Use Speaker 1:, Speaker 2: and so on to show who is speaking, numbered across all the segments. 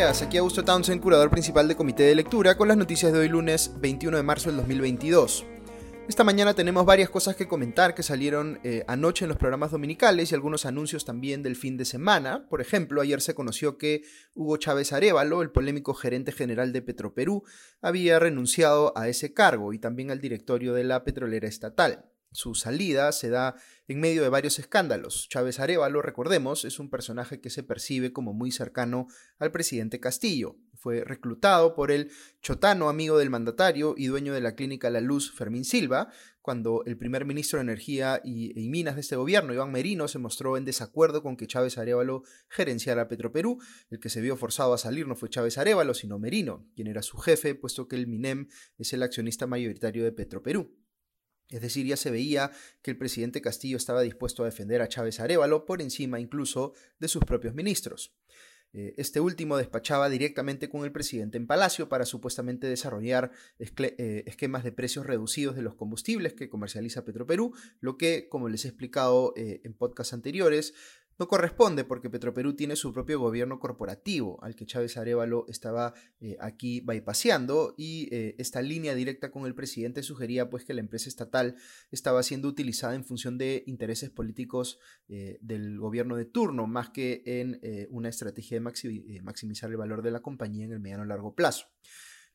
Speaker 1: días, aquí Augusto Townsend, curador principal de Comité de Lectura, con las noticias de hoy lunes 21 de marzo del 2022. Esta mañana tenemos varias cosas que comentar que salieron eh, anoche en los programas dominicales y algunos anuncios también del fin de semana. Por ejemplo, ayer se conoció que Hugo Chávez Arevalo, el polémico gerente general de Petroperú, había renunciado a ese cargo y también al directorio de la petrolera estatal. Su salida se da en medio de varios escándalos. Chávez Arevalo, recordemos, es un personaje que se percibe como muy cercano al presidente Castillo. Fue reclutado por el chotano amigo del mandatario y dueño de la clínica La Luz, Fermín Silva, cuando el primer ministro de Energía y, Minas de este gobierno, Iván Merino, se mostró en desacuerdo con que Chávez Arevalo gerenciara Petroperú. El que se vio forzado a salir no fue Chávez Arevalo, sino Merino, quien era su jefe, puesto que el MINEM es el accionista mayoritario de Petroperú. Es decir, ya se veía que el presidente Castillo estaba dispuesto a defender a Chávez Arevalo por encima incluso de sus propios ministros. Eh, este último despachaba directamente con el presidente en Palacio para supuestamente desarrollar eh, esquemas de precios reducidos de los combustibles que comercializa Petroperú, lo que, como les he explicado eh, en podcasts anteriores, no corresponde porque Petroperú tiene su propio gobierno corporativo, al que Chávez Arevalo estaba eh, aquí bypaseando, y eh, esta línea directa con el presidente sugería pues que la empresa estatal estaba siendo utilizada en función de intereses políticos eh, del gobierno de turno, más que en una estrategia de maximizar el valor de la compañía en el mediano largo plazo.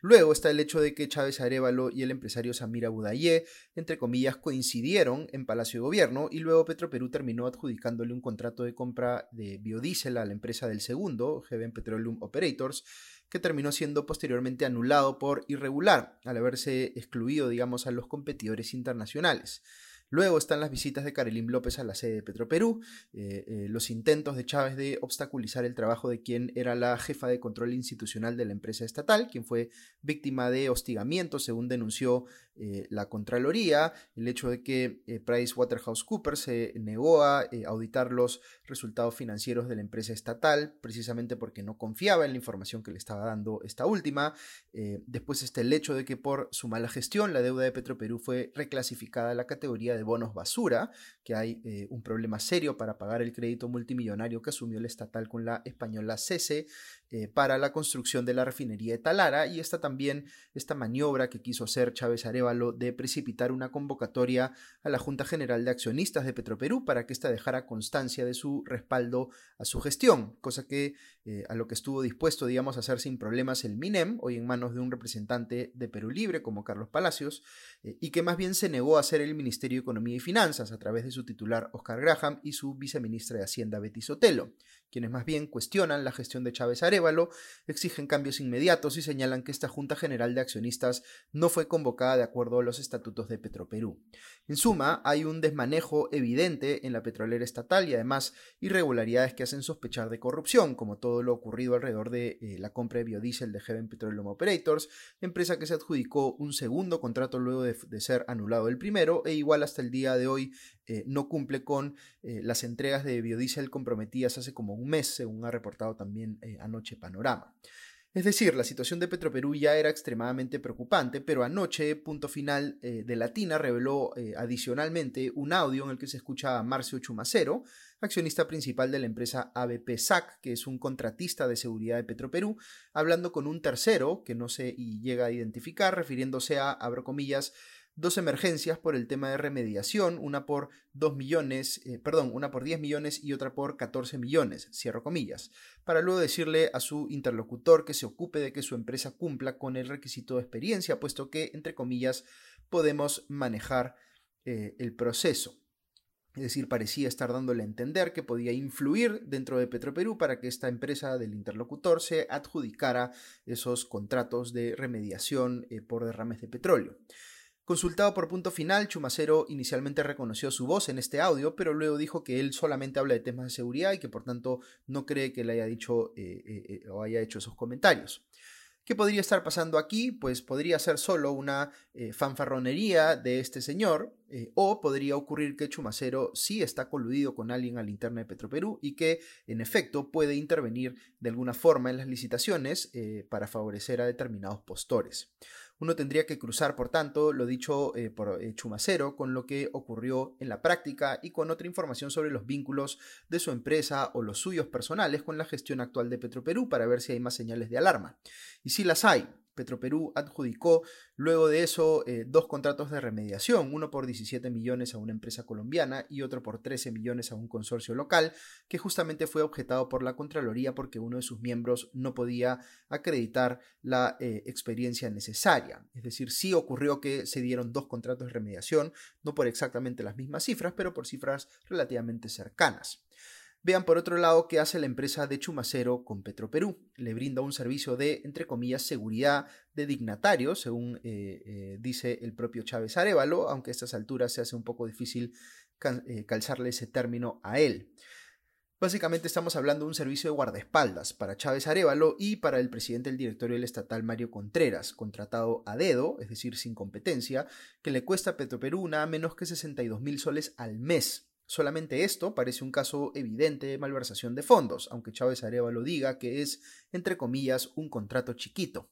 Speaker 1: Luego está el hecho de que Chávez Arevalo y el empresario Samir Abudayé, entre comillas, coincidieron en Palacio de Gobierno y luego Petroperú terminó adjudicándole un contrato de compra de biodiesel a la empresa del segundo, Heaven Petroleum Operators, que terminó siendo posteriormente anulado por irregular, al haberse excluido, digamos, a los competidores internacionales. Luego están las visitas de Karelín López a la sede de Petroperú, eh, eh, los intentos de Chávez de obstaculizar el trabajo de quien era la jefa de control institucional de la empresa estatal, quien fue víctima de hostigamiento, según denunció eh, la Contraloría, el hecho de que PricewaterhouseCoopers se negó a auditar los resultados financieros de la empresa estatal, precisamente porque no confiaba en la información que le estaba dando esta última. después está el hecho de que por su mala gestión la deuda de Petroperú fue reclasificada a la categoría de bonos basura, que hay eh, un problema serio para pagar el crédito multimillonario que asumió el estatal con la española CESE eh, para la construcción de la refinería de Talara y está también esta maniobra que quiso hacer Chávez Arevalo de precipitar una convocatoria a la Junta General de Accionistas de Petroperú para que ésta dejara constancia de su respaldo a su gestión, cosa que eh, a lo que estuvo dispuesto, digamos, a hacer sin problemas el MINEM, hoy en manos de un representante de Perú Libre como Carlos Palacios, y que más bien se negó a hacer el Ministerio Economía y Finanzas a través de su titular Oscar Graham y su viceministra de Hacienda Betty Sotelo, quienes más bien cuestionan la gestión de Chávez Arevalo, exigen cambios inmediatos y señalan que esta Junta General de Accionistas no fue convocada de acuerdo a los estatutos de Petroperú. En suma, hay un desmanejo evidente en la petrolera estatal y además irregularidades que hacen sospechar de corrupción, como todo lo ocurrido alrededor de eh, la compra de biodiesel de Heaven Petroleum Operators, empresa que se adjudicó un segundo contrato luego de, de ser anulado el primero e igual hasta el día de hoy eh, no cumple con eh, las entregas de biodiesel comprometidas hace como un mes, según ha reportado también eh, anoche Panorama. Es decir, la situación de Petroperú ya era extremadamente preocupante, pero anoche, punto final de Latina, reveló adicionalmente un audio en el que se escucha a Marcio Chumacero, accionista principal de la empresa ABP SAC, que es un contratista de seguridad de Petroperú, hablando con un tercero que no se llega a identificar, refiriéndose a, abro comillas, dos emergencias por el tema de remediación, una por 2 millones, eh, perdón, una por 10 millones y otra por 14 millones, para luego decirle a su interlocutor que se ocupe de que su empresa cumpla con el requisito de experiencia, puesto que, entre comillas, podemos manejar eh, el proceso. Es decir, parecía estar dándole a entender que podía influir dentro de Petroperú para que esta empresa del interlocutor se adjudicara esos contratos de remediación eh, por derrames de petróleo. Consultado por punto final, Chumacero inicialmente reconoció su voz en este audio, pero luego dijo que él solamente habla de temas de seguridad y que por tanto no cree que le haya dicho eh, eh, eh, o haya hecho esos comentarios. ¿Qué podría estar pasando aquí? Pues podría ser solo una fanfarronería de este señor, o podría ocurrir que Chumacero sí está coludido con alguien al interno de Petroperú y que en efecto puede intervenir de alguna forma en las licitaciones para favorecer a determinados postores. Uno tendría que cruzar, por tanto, lo dicho eh, por eh, Chumacero, con lo que ocurrió en la práctica y con otra información sobre los vínculos de su empresa o los suyos personales con la gestión actual de Petroperú para ver si hay más señales de alarma. Y si las hay, Petroperú adjudicó luego de eso eh, dos contratos de remediación, uno por 17 millones a una empresa colombiana y otro por 13 millones a un consorcio local, que justamente fue objetado por la Contraloría porque uno de sus miembros no podía acreditar la eh, experiencia necesaria. Es decir, sí ocurrió que se dieron dos contratos de remediación, no por exactamente las mismas cifras, pero por cifras relativamente cercanas. Vean por otro lado qué hace la empresa de Chumacero con Petroperú. Le brinda un servicio de, entre comillas, seguridad de dignatarios, según eh, eh, dice el propio Chávez Arevalo, aunque a estas alturas se hace un poco difícil eh, calzarle ese término a él. Básicamente estamos hablando de un servicio de guardaespaldas para Chávez Arevalo y para el presidente del directorio del estatal Mario Contreras, contratado a dedo, es decir, sin competencia, que le cuesta a Petroperú nada menos que 62 mil soles al mes. Solamente esto parece un caso evidente de malversación de fondos, aunque Chávez lo diga que es, entre comillas, un contrato chiquito.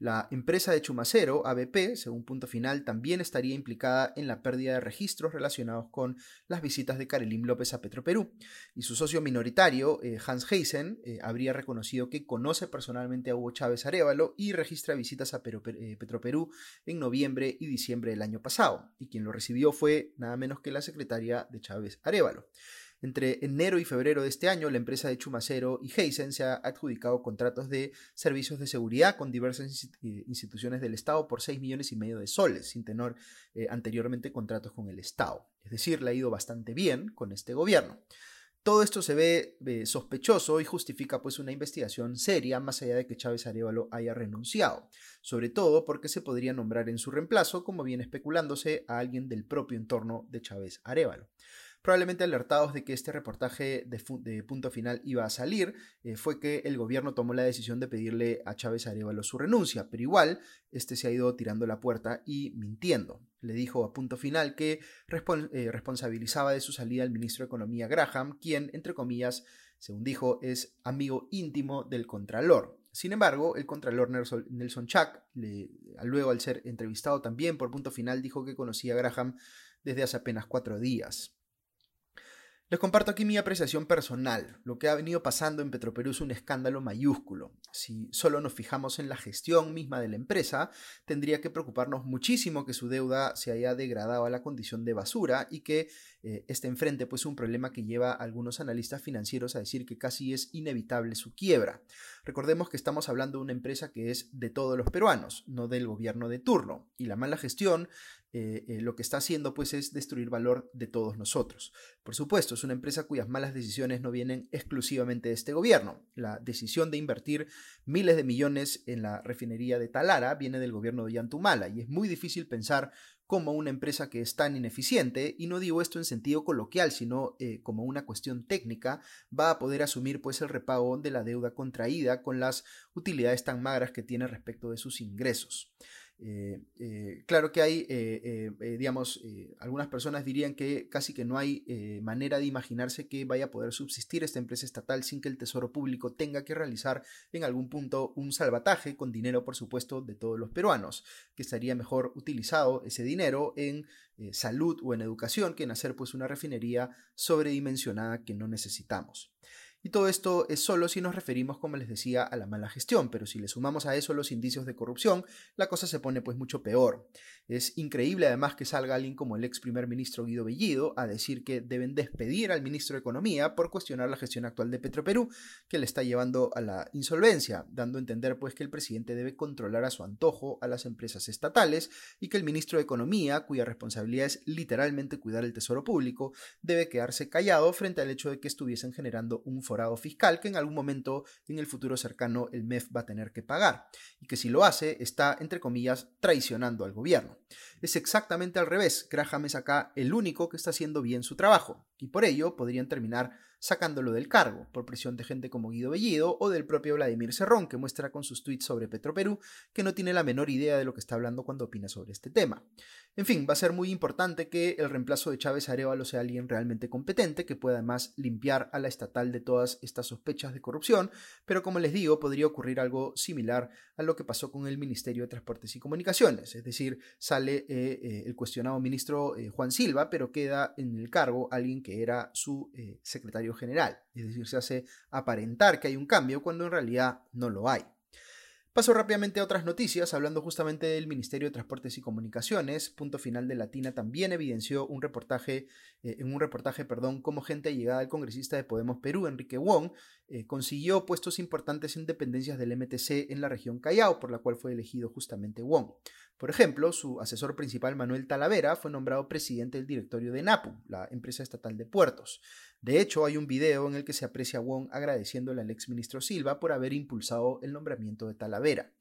Speaker 1: La empresa de Chumacero, ABP, según punto final, también estaría implicada en la pérdida de registros relacionados con las visitas de Karelim López a Petroperú. Y su socio minoritario, eh, Hans Heisen, eh, habría reconocido que conoce personalmente a Hugo Chávez Arevalo y registra visitas a eh, Petroperú en noviembre y diciembre del año pasado. Y quien lo recibió fue nada menos que la secretaria de Chávez Arevalo. Entre enero y febrero de este año, la empresa de Chumacero y Heisen se ha adjudicado contratos de servicios de seguridad con diversas eh, instituciones del Estado por 6 millones y medio de soles, sin tener eh, anteriormente contratos con el Estado. Es decir, le ha ido bastante bien con este gobierno. Todo esto se ve eh, sospechoso y justifica pues una investigación seria más allá de que Chávez Arevalo haya renunciado, sobre todo porque se podría nombrar en su reemplazo, como viene especulándose, a alguien del propio entorno de Chávez Arevalo probablemente alertados de que este reportaje de, punto final iba a salir, eh, fue que el gobierno tomó la decisión de pedirle a Chávez Arevalo su renuncia, pero igual este se ha ido tirando la puerta y mintiendo. Le dijo a punto final que eh, responsabilizaba de su salida al ministro de Economía Graham, quien, entre comillas, según dijo, es amigo íntimo del Contralor. Sin embargo, el Contralor Nelson Chuck, luego al ser entrevistado también por punto final, dijo que conocía a Graham desde hace apenas cuatro días. Les comparto aquí mi apreciación personal. Lo que ha venido pasando en Petroperú es un escándalo mayúsculo. Si solo nos fijamos en la gestión misma de la empresa, tendría que preocuparnos muchísimo que su deuda se haya degradado a la condición de basura y que eh, esté enfrente pues un problema que lleva a algunos analistas financieros a decir que casi es inevitable su quiebra. Recordemos que estamos hablando de una empresa que es de todos los peruanos, no del gobierno de turno, y la mala gestión eh, eh, lo que está haciendo pues es destruir valor de todos nosotros. Por supuesto, es una empresa cuyas malas decisiones no vienen exclusivamente de este gobierno. La decisión de invertir miles de millones en la refinería de Talara viene del gobierno de Yantumala y es muy difícil pensar como una empresa que es tan ineficiente, y no digo esto en sentido coloquial, sino eh, como una cuestión técnica, va a poder asumir pues el repago de la deuda contraída con las utilidades tan magras que tiene respecto de sus ingresos. Eh, eh, claro que hay, eh, digamos, algunas personas dirían que casi que no hay manera de imaginarse que vaya a poder subsistir esta empresa estatal sin que el Tesoro Público tenga que realizar en algún punto un salvataje con dinero, por supuesto, de todos los peruanos, que estaría mejor utilizado ese dinero en salud o en educación que en hacer pues una refinería sobredimensionada que no necesitamos. Y todo esto es solo si nos referimos, como les decía, a la mala gestión, pero si le sumamos a eso los indicios de corrupción, la cosa se pone pues mucho peor. Es increíble además que salga alguien como el ex primer ministro Guido Bellido a decir que deben despedir al ministro de Economía por cuestionar la gestión actual de Petroperú, que le está llevando a la insolvencia, dando a entender pues que el presidente debe controlar a su antojo a las empresas estatales y que el ministro de Economía, cuya responsabilidad es literalmente cuidar el tesoro público, debe quedarse callado frente al hecho de que estuviesen generando un forado fiscal que en algún momento en el futuro cercano el MEF va a tener que pagar y que si lo hace está, entre comillas, traicionando al gobierno. Es exactamente al revés. Graham es acá el único que está haciendo bien su trabajo, y por ello podrían terminar sacándolo del cargo, por presión de gente como Guido Bellido o del propio Vladimir Cerrón, que muestra con sus tweets sobre Petroperú que no tiene la menor idea de lo que está hablando cuando opina sobre este tema. En fin, va a ser muy importante que el reemplazo de Chávez Arevalo sea alguien realmente competente, que pueda además limpiar a la estatal de todas estas sospechas de corrupción, pero como les digo, podría ocurrir algo similar a lo que pasó con el Ministerio de Transportes y Comunicaciones, es decir, sale eh, eh, el cuestionado ministro eh, Juan Silva, pero queda en el cargo alguien que era su secretario general, es decir, se hace aparentar que hay un cambio cuando en realidad no lo hay. Paso rápidamente a otras noticias, hablando justamente del Ministerio de Transportes y Comunicaciones. Punto final de Latina también evidenció un reportaje, eh, en un reportaje, perdón, cómo gente allegada al congresista de Podemos Perú, Enrique Wong, eh, consiguió puestos importantes en dependencias del MTC en la región Callao, por la cual fue elegido justamente Wong. Por ejemplo, su asesor principal Manuel Talavera fue nombrado presidente del directorio de NAPU, la empresa estatal de puertos. De hecho, hay un video en el que se aprecia a Wong agradeciéndole al exministro Silva por haber impulsado el nombramiento de Talavera.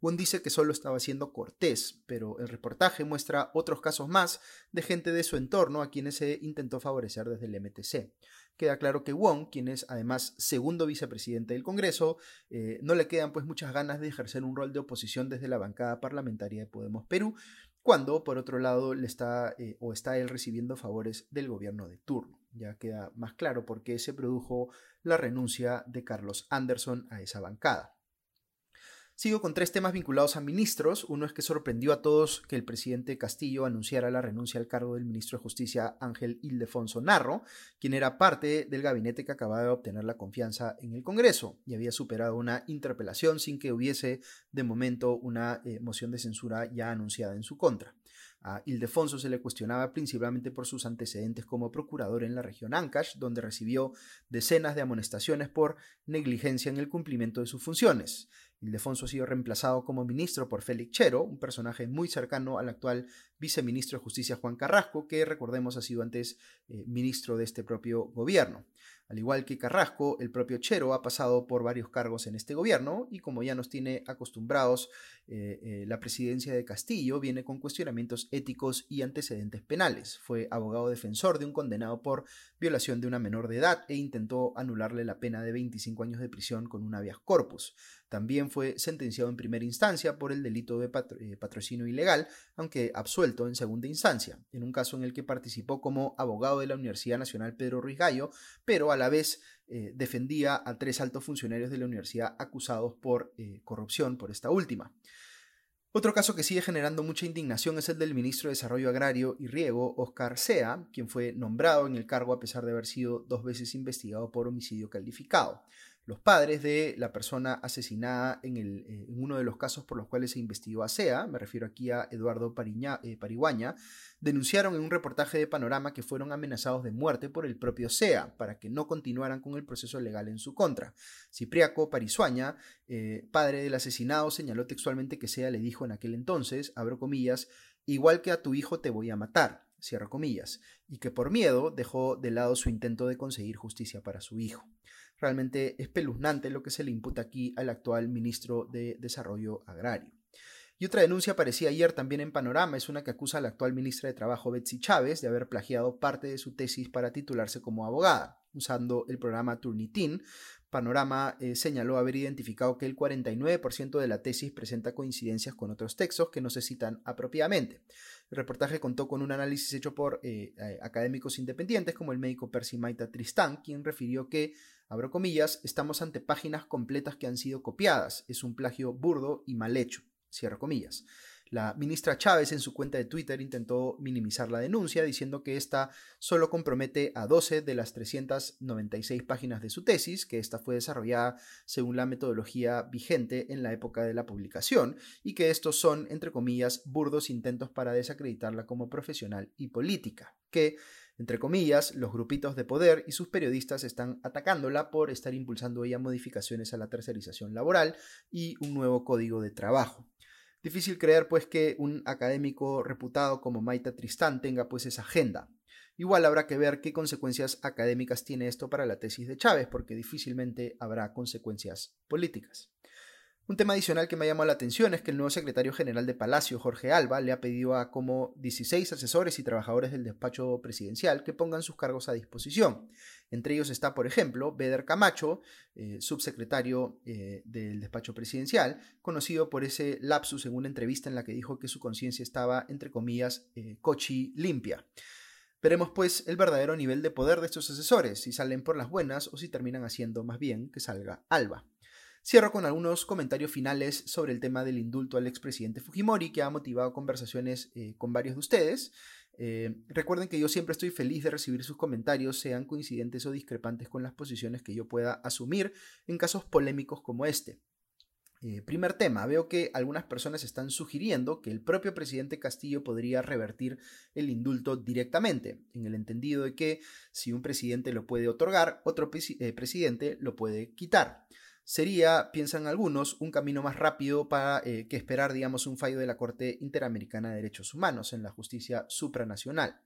Speaker 1: Wong dice que solo estaba siendo cortés, pero el reportaje muestra otros casos más de gente de su entorno a quienes se intentó favorecer desde el MTC. Queda claro que Wong, quien es además segundo vicepresidente del Congreso, eh, no le quedan pues muchas ganas de ejercer un rol de oposición desde la bancada parlamentaria de Podemos Perú, cuando por otro lado le está eh, o está él recibiendo favores del gobierno de turno. Ya queda más claro por qué se produjo la renuncia de Carlos Anderson a esa bancada. Sigo con tres temas vinculados a ministros. Uno es que sorprendió a todos que el presidente Castillo anunciara la renuncia al cargo del ministro de Justicia Ángel Ildefonso Narro, quien era parte del gabinete que acababa de obtener la confianza en el Congreso y había superado una interpelación sin que hubiese de momento una eh, moción de censura ya anunciada en su contra. A Ildefonso se le cuestionaba principalmente por sus antecedentes como procurador en la región Ancash, donde recibió decenas de amonestaciones por negligencia en el cumplimiento de sus funciones. Ildefonso ha sido reemplazado como ministro por Félix Chero, un personaje muy cercano al actual viceministro de Justicia Juan Carrasco, que recordemos ha sido antes eh, ministro de este propio gobierno. Al igual que Carrasco, el propio Chero ha pasado por varios cargos en este gobierno y como ya nos tiene acostumbrados, eh, eh, la presidencia de Castillo viene con cuestionamientos éticos y antecedentes penales. Fue abogado defensor de un condenado por violación de una menor de edad e intentó anularle la pena de 25 años de prisión con un habeas corpus. También fue sentenciado en primera instancia por el delito de eh, patrocinio ilegal, aunque absuelto en segunda instancia, en un caso en el que participó como abogado de la Universidad Nacional Pedro Ruiz Gallo, pero a la vez eh, defendía a tres altos funcionarios de la universidad acusados por eh, corrupción por esta última. Otro caso que sigue generando mucha indignación es el del ministro de Desarrollo Agrario y Riego, Oscar Sea, quien fue nombrado en el cargo a pesar de haber sido dos veces investigado por homicidio calificado. Los padres de la persona asesinada eh, en, uno de los casos por los cuales se investigó a SEA, me refiero aquí a Eduardo Pariña, eh, denunciaron en un reportaje de Panorama que fueron amenazados de muerte por el propio SEA para que no continuaran con el proceso legal en su contra. Cipriaco Parisuaña, eh, padre del asesinado, señaló textualmente que SEA le dijo en aquel entonces, abro comillas, igual que a tu hijo te voy a matar, cierro comillas, y que por miedo dejó de lado su intento de conseguir justicia para su hijo. Realmente espeluznante lo que se le imputa aquí al actual ministro de Desarrollo Agrario. Y otra denuncia aparecía ayer también en Panorama, es una que acusa a la actual ministra de Trabajo Betsy Chávez de haber plagiado parte de su tesis para titularse como abogada, usando el programa Turnitin. Panorama eh, señaló haber identificado que el 49% de la tesis presenta coincidencias con otros textos que no se citan apropiadamente. El reportaje contó con un análisis hecho por eh, eh, académicos independientes como el médico Percy Maita Tristán, quien refirió que abro comillas, estamos ante páginas completas que han sido copiadas, es un plagio burdo y mal hecho, cierro comillas. La ministra Chávez en su cuenta de Twitter intentó minimizar la denuncia diciendo que esta solo compromete a 12 de las 396 páginas de su tesis, que esta fue desarrollada según la metodología vigente en la época de la publicación, y que estos son, entre comillas, burdos intentos para desacreditarla como profesional y política, que entre comillas, los grupitos de poder y sus periodistas están atacándola por estar impulsando ella modificaciones a la tercerización laboral y un nuevo código de trabajo. Difícil creer pues que un académico reputado como Maita Tristán tenga pues esa agenda. Igual habrá que ver qué consecuencias académicas tiene esto para la tesis de Chávez, porque difícilmente habrá consecuencias políticas. Un tema adicional que me ha llamado la atención es que el nuevo secretario general de Palacio, Jorge Alba, le ha pedido a como 16 asesores y trabajadores del despacho presidencial que pongan sus cargos a disposición. Entre ellos está, por ejemplo, Beder Camacho, eh, subsecretario eh, del despacho presidencial, conocido por ese lapsus en una entrevista en la que dijo que su conciencia estaba, entre comillas, eh, cochi limpia. Veremos pues el verdadero nivel de poder de estos asesores, si salen por las buenas o si terminan haciendo más bien que salga Alba. Cierro con algunos comentarios finales sobre el tema del indulto al expresidente Fujimori, que ha motivado conversaciones eh, con varios de ustedes. Eh, recuerden que yo siempre estoy feliz de recibir sus comentarios, sean coincidentes o discrepantes con las posiciones que yo pueda asumir en casos polémicos como este. Eh, primer tema, veo que algunas personas están sugiriendo que el propio presidente Castillo podría revertir el indulto directamente, en el entendido de que si un presidente lo puede otorgar, otro presidente lo puede quitar sería, piensan algunos, un camino más rápido para eh, que esperar, digamos, un fallo de la Corte Interamericana de Derechos Humanos en la justicia supranacional.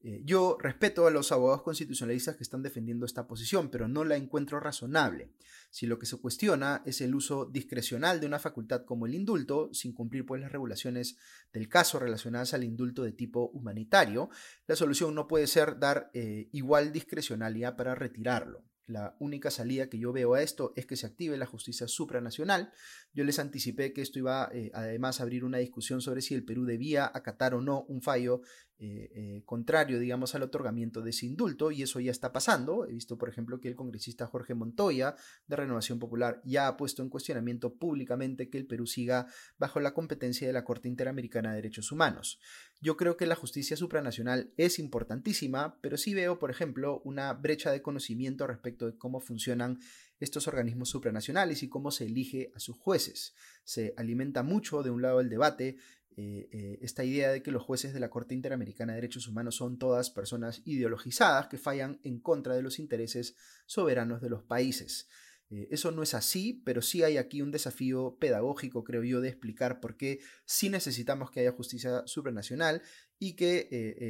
Speaker 1: Eh, yo respeto a los abogados constitucionalistas que están defendiendo esta posición, pero no la encuentro razonable. Si lo que se cuestiona es el uso discrecional de una facultad como el indulto, sin cumplir pues las regulaciones del caso relacionadas al indulto de tipo humanitario, la solución no puede ser dar eh, igual discrecionalidad para retirarlo. La única salida que yo veo a esto es que se active la justicia supranacional. Yo les anticipé que esto iba eh, además a abrir una discusión sobre si el Perú debía acatar o no un fallo eh, eh, contrario, digamos, al otorgamiento de ese indulto, y eso ya está pasando. He visto, por ejemplo, que el congresista Jorge Montoya, de Renovación Popular, ya ha puesto en cuestionamiento públicamente que el Perú siga bajo la competencia de la Corte Interamericana de Derechos Humanos. Yo creo que la justicia supranacional es importantísima, pero sí veo, por ejemplo, una brecha de conocimiento respecto de cómo funcionan estos organismos supranacionales y cómo se elige a sus jueces. Se alimenta mucho de un lado el debate eh, eh, esta idea de que los jueces de la Corte Interamericana de Derechos Humanos son todas personas ideologizadas que fallan en contra de los intereses soberanos de los países. Eh, eso no es así, pero sí hay aquí un desafío pedagógico, creo yo, de explicar por qué sí necesitamos que haya justicia supranacional y que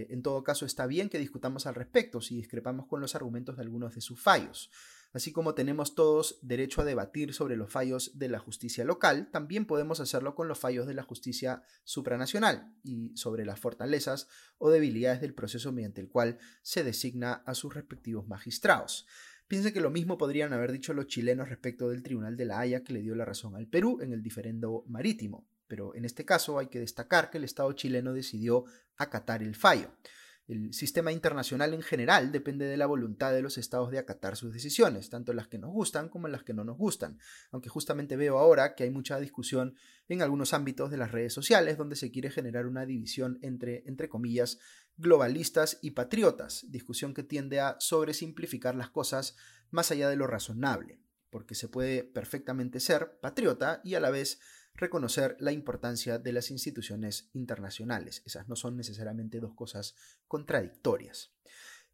Speaker 1: en todo caso está bien que discutamos al respecto si discrepamos con los argumentos de algunos de sus fallos. Así como tenemos todos derecho a debatir sobre los fallos de la justicia local, también podemos hacerlo con los fallos de la justicia supranacional y sobre las fortalezas o debilidades del proceso mediante el cual se designa a sus respectivos magistrados. Piensen que lo mismo podrían haber dicho los chilenos respecto del Tribunal de la Haya que le dio la razón al Perú en el diferendo marítimo, pero en este caso hay que destacar que el Estado chileno decidió acatar el fallo. El sistema internacional en general depende de la voluntad de los estados de acatar sus decisiones, tanto las que nos gustan como las que no nos gustan, aunque justamente veo ahora que hay mucha discusión en algunos ámbitos de las redes sociales donde se quiere generar una división entre, entre comillas, globalistas y patriotas, discusión que tiende a sobresimplificar las cosas más allá de lo razonable, porque se puede perfectamente ser patriota y a la vez reconocer la importancia de las instituciones internacionales. Esas no son necesariamente dos cosas contradictorias.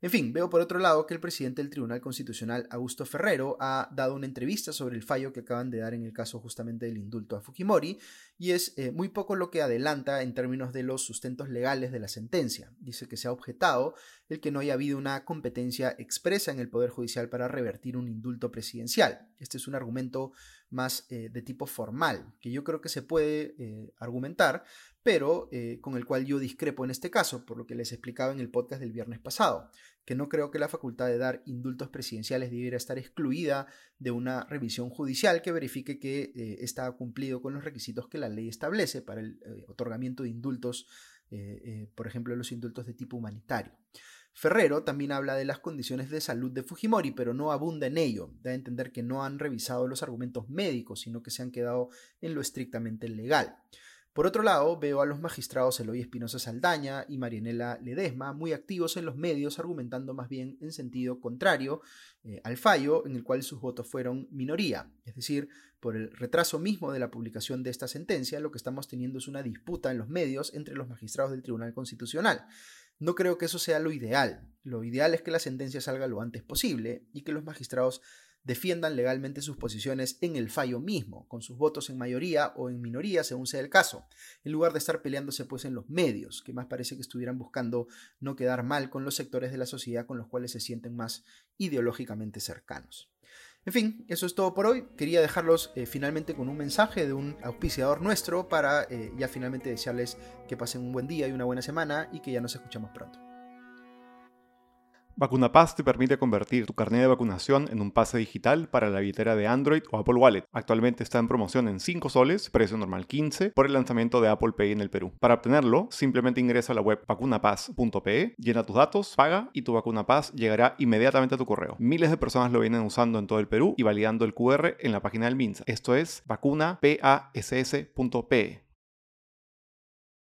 Speaker 1: En fin, veo por otro lado que el presidente del Tribunal Constitucional, Augusto Ferrero, ha dado una entrevista sobre el fallo que acaban de dar en el caso justamente del indulto a Fujimori, y es eh, muy poco lo que adelanta en términos de los sustentos legales de la sentencia. Dice que se ha objetado el que no haya habido una competencia expresa en el Poder Judicial para revertir un indulto presidencial. Este es un argumento más eh, de tipo formal, que yo creo que se puede eh, argumentar, pero eh, con el cual yo discrepo en este caso, por lo que les explicaba en el podcast del viernes pasado, que no creo que la facultad de dar indultos presidenciales debiera estar excluida de una revisión judicial que verifique que está cumplido con los requisitos que la ley establece para el otorgamiento de indultos, por ejemplo, los indultos de tipo humanitario. Ferrero también habla de las condiciones de salud de Fujimori, pero no abunda en ello. Da a entender que no han revisado los argumentos médicos, sino que se han quedado en lo estrictamente legal. Por otro lado, veo a los magistrados Eloy Espinosa Saldaña y Marianela Ledesma muy activos en los medios, argumentando más bien en sentido contrario eh, al fallo en el cual sus votos fueron minoría. Es decir, por el retraso mismo de la publicación de esta sentencia, lo que estamos teniendo es una disputa en los medios entre los magistrados del Tribunal Constitucional. No creo que eso sea lo ideal. Lo ideal es que la sentencia salga lo antes posible y que los magistrados defiendan legalmente sus posiciones en el fallo mismo, con sus votos en mayoría o en minoría, según sea el caso, en lugar de estar peleándose pues en los medios, que más parece que estuvieran buscando no quedar mal con los sectores de la sociedad con los cuales se sienten más ideológicamente cercanos. En fin, eso es todo por hoy. Quería dejarlos eh, finalmente con un mensaje de un auspiciador nuestro para eh, ya finalmente desearles que pasen un buen día y una buena semana y que ya nos escuchamos pronto.
Speaker 2: VacunaPass te permite convertir tu carnet de vacunación en un pase digital para la billetera de Android o Apple Wallet. Actualmente está en promoción en 5 soles, precio normal 15, por el lanzamiento de Apple Pay en el Perú. Para obtenerlo, simplemente ingresa a la web vacunapass.pe, llena tus datos, paga y tu VacunaPass llegará inmediatamente a tu correo. Miles de personas lo vienen usando en todo el Perú y validando el QR en la página del MINSA. Esto es vacunapass.pe.